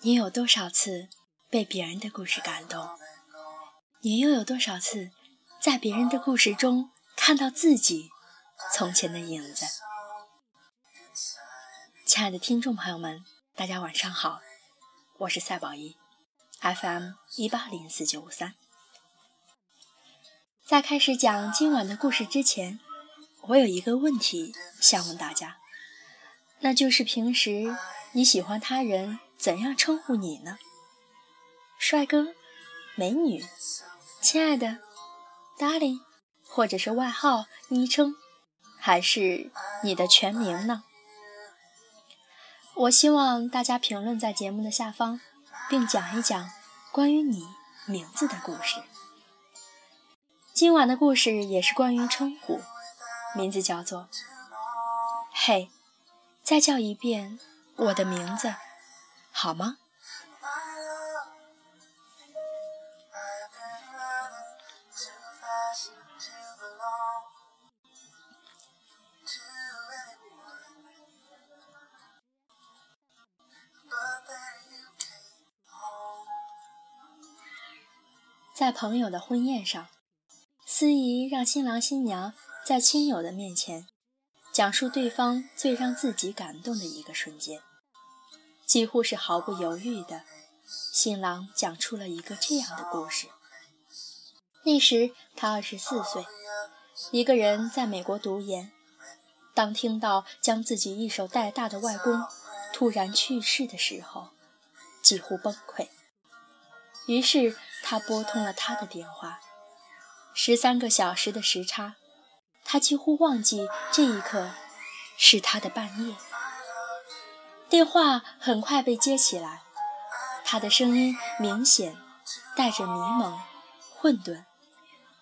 你有多少次被别人的故事感动？你又有多少次在别人的故事中看到自己从前的影子？亲爱的听众朋友们，大家晚上好，我是赛宝仪，FM 一八零四九五三。在开始讲今晚的故事之前，我有一个问题想问大家，那就是平时你喜欢他人怎样称呼你呢？帅哥、美女、亲爱的、darling，或者是外号、昵称，还是你的全名呢？我希望大家评论在节目的下方，并讲一讲关于你名字的故事。今晚的故事也是关于称呼，名字叫做“嘿”，再叫一遍我的名字，好吗？在朋友的婚宴上，司仪让新郎新娘在亲友的面前讲述对方最让自己感动的一个瞬间，几乎是毫不犹豫的，新郎讲出了一个这样的故事。那时他二十四岁，一个人在美国读研，当听到将自己一手带大的外公突然去世的时候，几乎崩溃。于是他拨通了他的电话，十三个小时的时差，他几乎忘记这一刻是他的半夜。电话很快被接起来，他的声音明显带着迷蒙、混沌，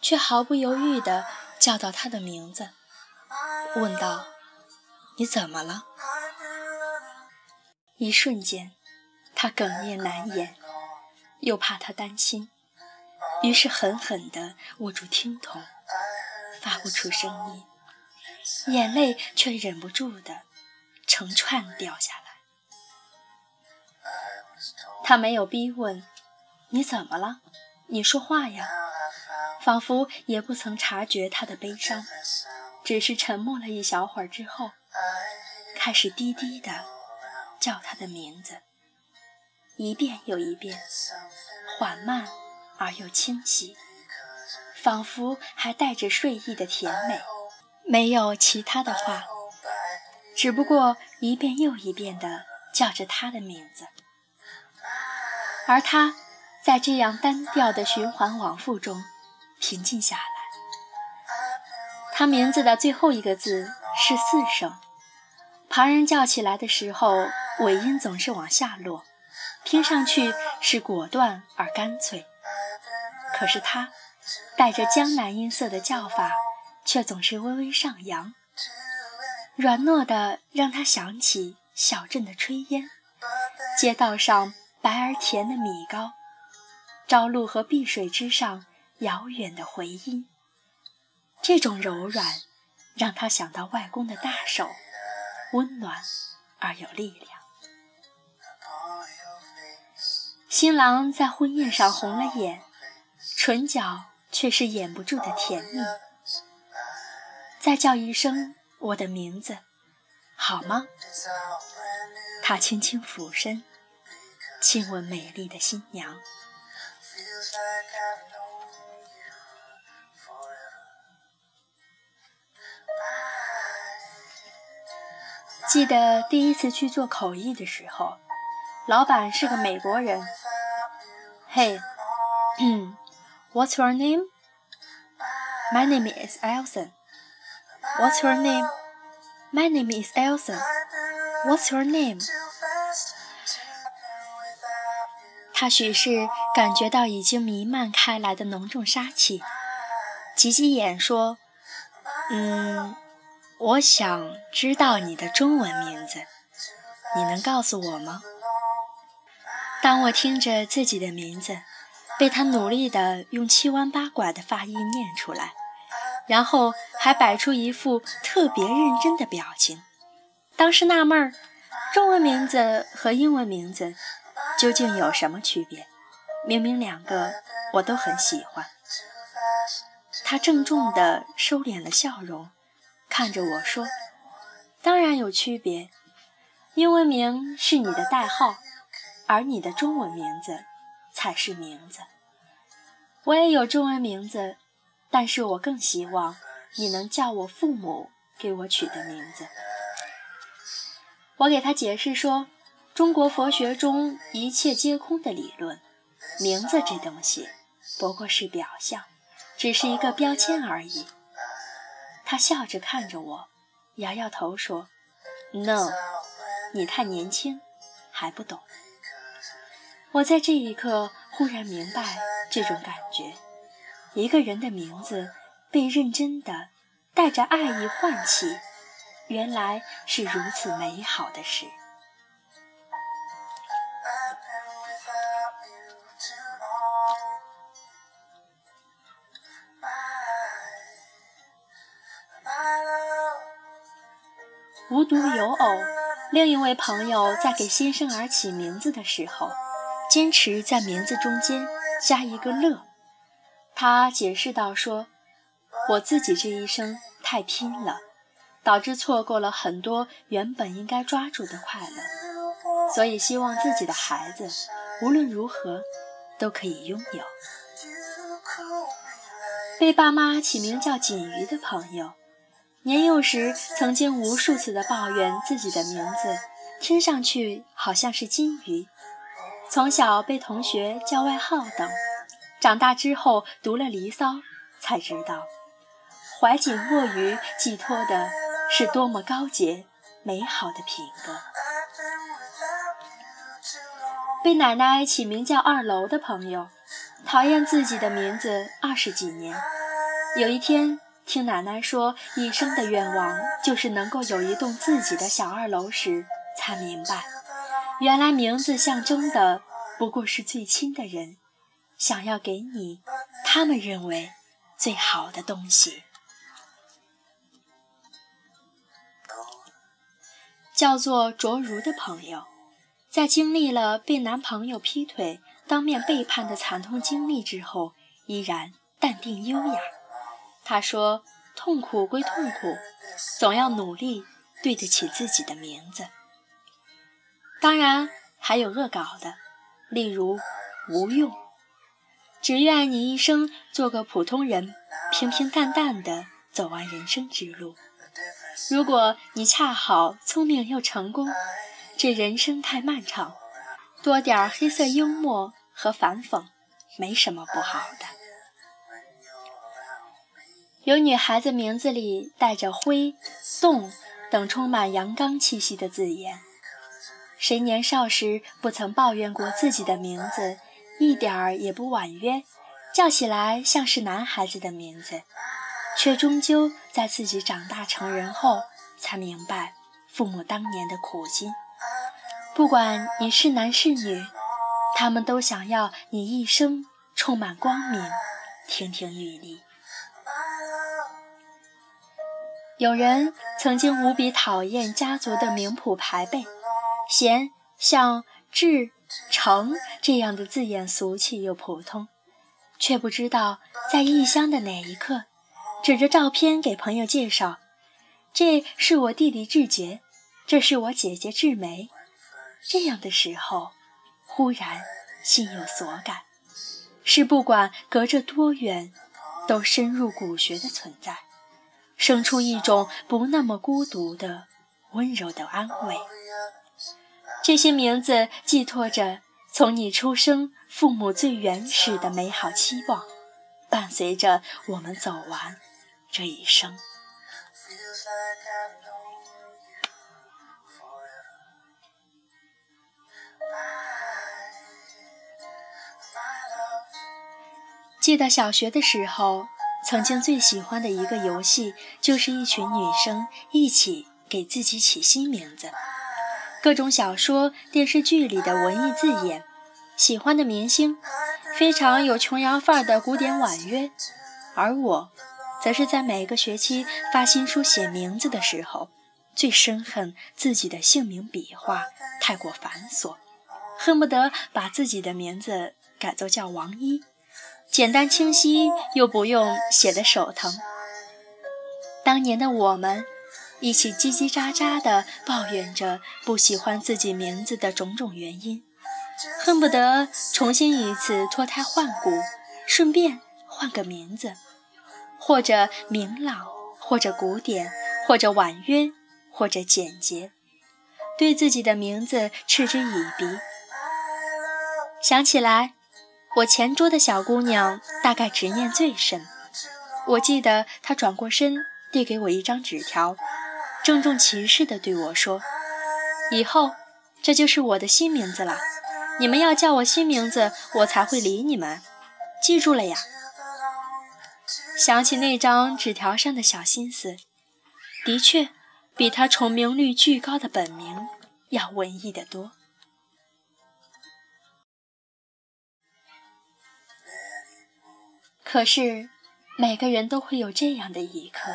却毫不犹豫地叫到他的名字，问道：“你怎么了？”一瞬间，他哽咽难言。又怕他担心，于是狠狠地握住听筒，发不出声音，眼泪却忍不住的成串掉下来。他没有逼问：“你怎么了？你说话呀！”仿佛也不曾察觉他的悲伤，只是沉默了一小会儿之后，开始低低的叫他的名字。一遍又一遍，缓慢而又清晰，仿佛还带着睡意的甜美。没有其他的话，只不过一遍又一遍地叫着他的名字。而他在这样单调的循环往复中平静下来。他名字的最后一个字是四声，旁人叫起来的时候，尾音总是往下落。听上去是果断而干脆，可是他带着江南音色的叫法，却总是微微上扬，软糯的让他想起小镇的炊烟，街道上白而甜的米糕，朝露和碧水之上遥远的回音。这种柔软，让他想到外公的大手，温暖而有力量。新郎在婚宴上红了眼，唇角却是掩不住的甜蜜。再叫一声我的名字，好吗？他轻轻俯身，亲吻美丽的新娘。记得第一次去做口译的时候，老板是个美国人。嘿，嗯 what's your name? My name is Elsa. What's your name? My name is Elsa. What's your name? 他许是感觉到已经弥漫开来的浓重杀气，挤挤眼说：“嗯，我想知道你的中文名字，你能告诉我吗？”当我听着自己的名字被他努力地用七弯八拐的发音念出来，然后还摆出一副特别认真的表情，当时纳闷儿，中文名字和英文名字究竟有什么区别？明明两个我都很喜欢。他郑重地收敛了笑容，看着我说：“当然有区别。英文名是你的代号，而你的中文名字才是名字。我也有中文名字，但是我更希望你能叫我父母给我取的名字。”我给他解释说：“中国佛学中一切皆空的理论。”名字这东西不过是表象，只是一个标签而已。他笑着看着我，摇摇头说：“No，你太年轻，还不懂。”我在这一刻忽然明白这种感觉：一个人的名字被认真的带着爱意唤起，原来是如此美好的事。无独有偶，另一位朋友在给新生儿起名字的时候，坚持在名字中间加一个“乐”。他解释道：“说我自己这一生太拼了，导致错过了很多原本应该抓住的快乐，所以希望自己的孩子无论如何都可以拥有。”被爸妈起名叫锦鱼的朋友。年幼时，曾经无数次的抱怨自己的名字听上去好像是金鱼，从小被同学叫外号等，长大之后读了《离骚》，才知道怀瑾握鱼寄托的是多么高洁美好的品格。被奶奶起名叫二楼的朋友，讨厌自己的名字二十几年，有一天。听奶奶说，一生的愿望就是能够有一栋自己的小二楼时，才明白，原来名字象征的不过是最亲的人想要给你他们认为最好的东西。叫做卓如的朋友，在经历了被男朋友劈腿、当面背叛的惨痛经历之后，依然淡定优雅。他说：“痛苦归痛苦，总要努力对得起自己的名字。当然还有恶搞的，例如无用。只愿你一生做个普通人，平平淡淡的走完人生之路。如果你恰好聪明又成功，这人生太漫长，多点黑色幽默和反讽，没什么不好的。”有女孩子名字里带着“灰”“动”等充满阳刚气息的字眼，谁年少时不曾抱怨过自己的名字一点儿也不婉约，叫起来像是男孩子的名字，却终究在自己长大成人后才明白父母当年的苦心。不管你是男是女，他们都想要你一生充满光明，亭亭玉立。有人曾经无比讨厌家族的名谱排辈，嫌像志、成这样的字眼俗气又普通，却不知道在异乡的哪一刻，指着照片给朋友介绍：“这是我弟弟志杰，这是我姐姐志梅。”这样的时候，忽然心有所感，是不管隔着多远，都深入骨髓的存在。生出一种不那么孤独的温柔的安慰。这些名字寄托着从你出生父母最原始的美好期望，伴随着我们走完这一生。记得小学的时候。曾经最喜欢的一个游戏，就是一群女生一起给自己起新名字，各种小说、电视剧里的文艺字眼，喜欢的明星，非常有琼瑶范儿的古典婉约。而我，则是在每个学期发新书写名字的时候，最深恨自己的姓名笔画太过繁琐，恨不得把自己的名字改作叫王一，简单清晰又不用写的手疼。当年的我们，一起叽叽喳喳地抱怨着不喜欢自己名字的种种原因，恨不得重新一次脱胎换骨，顺便换个名字，或者明朗，或者古典，或者婉约，或者简洁，对自己的名字嗤之以鼻。想起来，我前桌的小姑娘大概执念最深，我记得她转过身。递给我一张纸条，郑重其事地对我说：“以后这就是我的新名字了，你们要叫我新名字，我才会理你们。记住了呀。”想起那张纸条上的小心思，的确比他重名率巨高的本名要文艺得多。可是。每个人都会有这样的一刻，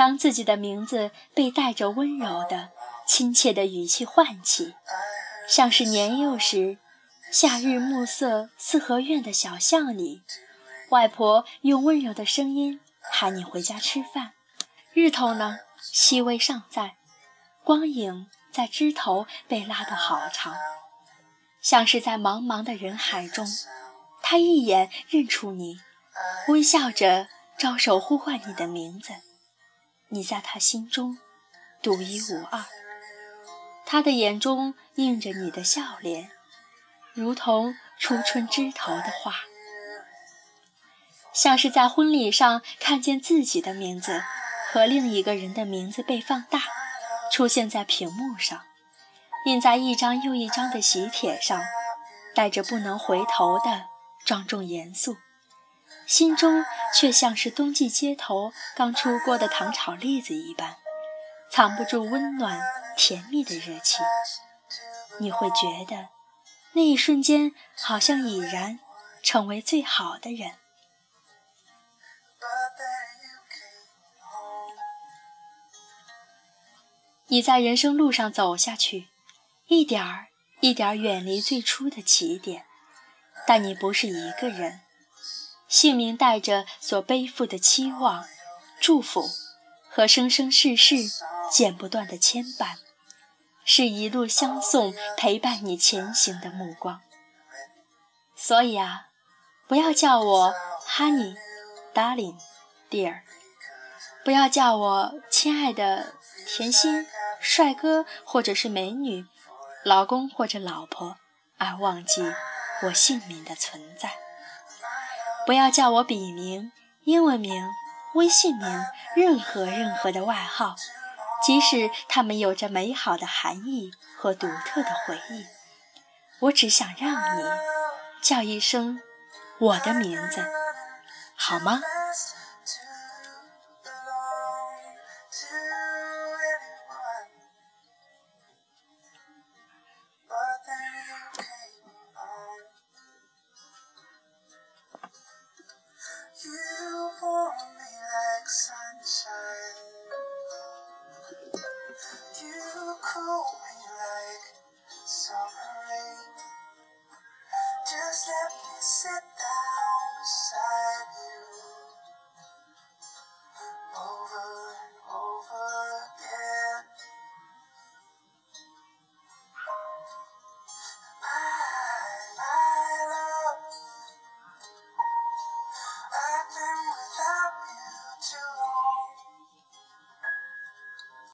当自己的名字被带着温柔的、亲切的语气唤起，像是年幼时，夏日暮色四合院的小巷里，外婆用温柔的声音喊你回家吃饭。日头呢，细微尚在，光影在枝头被拉得好长，像是在茫茫的人海中，他一眼认出你。微笑着招手呼唤你的名字，你在他心中独一无二。他的眼中映着你的笑脸，如同初春枝头的花。像是在婚礼上看见自己的名字和另一个人的名字被放大，出现在屏幕上，印在一张又一张的喜帖上，带着不能回头的庄重严肃。心中却像是冬季街头刚出锅的糖炒栗子一般，藏不住温暖甜蜜的热气。你会觉得，那一瞬间好像已然成为最好的人。你在人生路上走下去，一点儿一点儿远离最初的起点，但你不是一个人。姓名带着所背负的期望、祝福和生生世世剪不断的牵绊，是一路相送、陪伴你前行的目光。所以啊，不要叫我 Honey、Darling、Dear，不要叫我亲爱的甜心、帅哥或者是美女、老公或者老婆，而忘记我姓名的存在。不要叫我笔名、英文名、微信名，任何任何的外号，即使它们有着美好的含义和独特的回忆，我只想让你叫一声我的名字，好吗？set